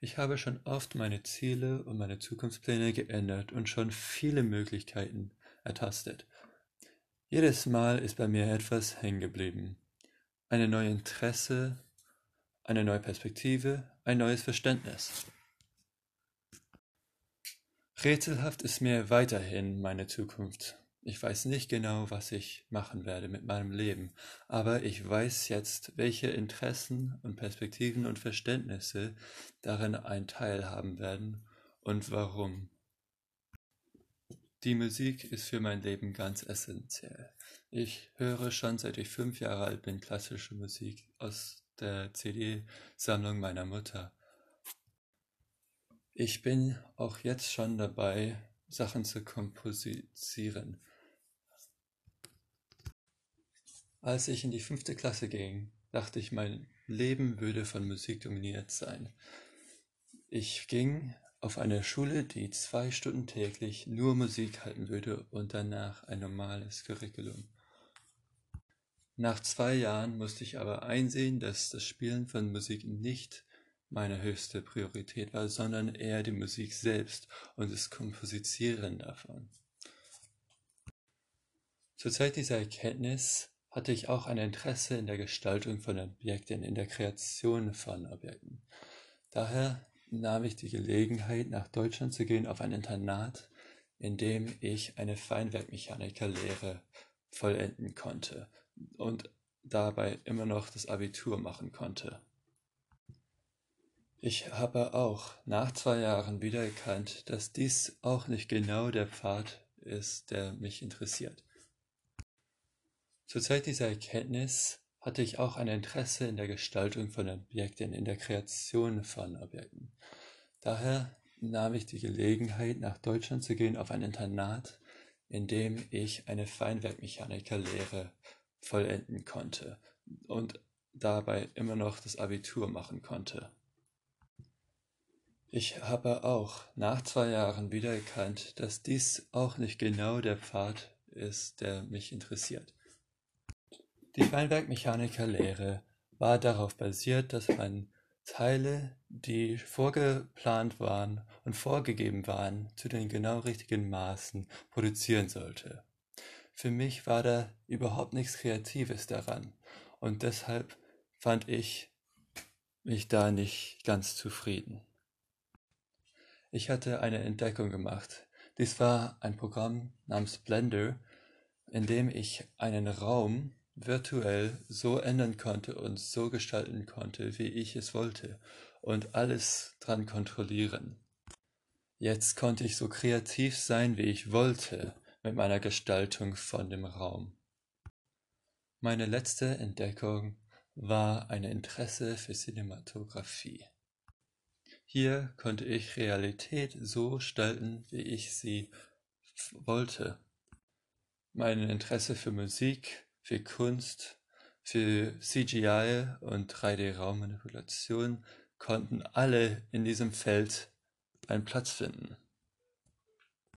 Ich habe schon oft meine Ziele und meine Zukunftspläne geändert und schon viele Möglichkeiten ertastet. Jedes Mal ist bei mir etwas hängen geblieben. Eine neue Interesse, eine neue Perspektive, ein neues Verständnis. Rätselhaft ist mir weiterhin meine Zukunft. Ich weiß nicht genau, was ich machen werde mit meinem Leben, aber ich weiß jetzt, welche Interessen und Perspektiven und Verständnisse darin ein Teil haben werden und warum. Die Musik ist für mein Leben ganz essentiell. Ich höre schon seit ich fünf Jahre alt bin klassische Musik aus der CD-Sammlung meiner Mutter. Ich bin auch jetzt schon dabei, Sachen zu komposieren. Als ich in die fünfte Klasse ging, dachte ich, mein Leben würde von Musik dominiert sein. Ich ging auf eine Schule, die zwei Stunden täglich nur Musik halten würde und danach ein normales Curriculum. Nach zwei Jahren musste ich aber einsehen, dass das Spielen von Musik nicht meine höchste Priorität war, sondern eher die Musik selbst und das Komposizieren davon. Zur Zeit dieser Erkenntnis hatte ich auch ein Interesse in der Gestaltung von Objekten, in der Kreation von Objekten. Daher nahm ich die Gelegenheit, nach Deutschland zu gehen auf ein Internat, in dem ich eine Feinwerkmechanikerlehre vollenden konnte und dabei immer noch das Abitur machen konnte. Ich habe auch nach zwei Jahren wieder erkannt, dass dies auch nicht genau der Pfad ist, der mich interessiert. Zur Zeit dieser Erkenntnis hatte ich auch ein Interesse in der Gestaltung von Objekten, in der Kreation von Objekten. Daher nahm ich die Gelegenheit, nach Deutschland zu gehen auf ein Internat, in dem ich eine Feinwerkmechanikerlehre vollenden konnte und dabei immer noch das Abitur machen konnte. Ich habe auch nach zwei Jahren wieder erkannt, dass dies auch nicht genau der Pfad ist, der mich interessiert. Die Feinwerkmechanikerlehre war darauf basiert, dass man Teile, die vorgeplant waren und vorgegeben waren, zu den genau richtigen Maßen produzieren sollte. Für mich war da überhaupt nichts Kreatives daran und deshalb fand ich mich da nicht ganz zufrieden. Ich hatte eine Entdeckung gemacht. Dies war ein Programm namens Blender, in dem ich einen Raum virtuell so ändern konnte und so gestalten konnte, wie ich es wollte und alles dran kontrollieren. Jetzt konnte ich so kreativ sein, wie ich wollte mit meiner Gestaltung von dem Raum. Meine letzte Entdeckung war ein Interesse für Cinematografie. Hier konnte ich Realität so gestalten, wie ich sie wollte. Mein Interesse für Musik für Kunst, für CGI und 3D-Raummanipulation konnten alle in diesem Feld einen Platz finden.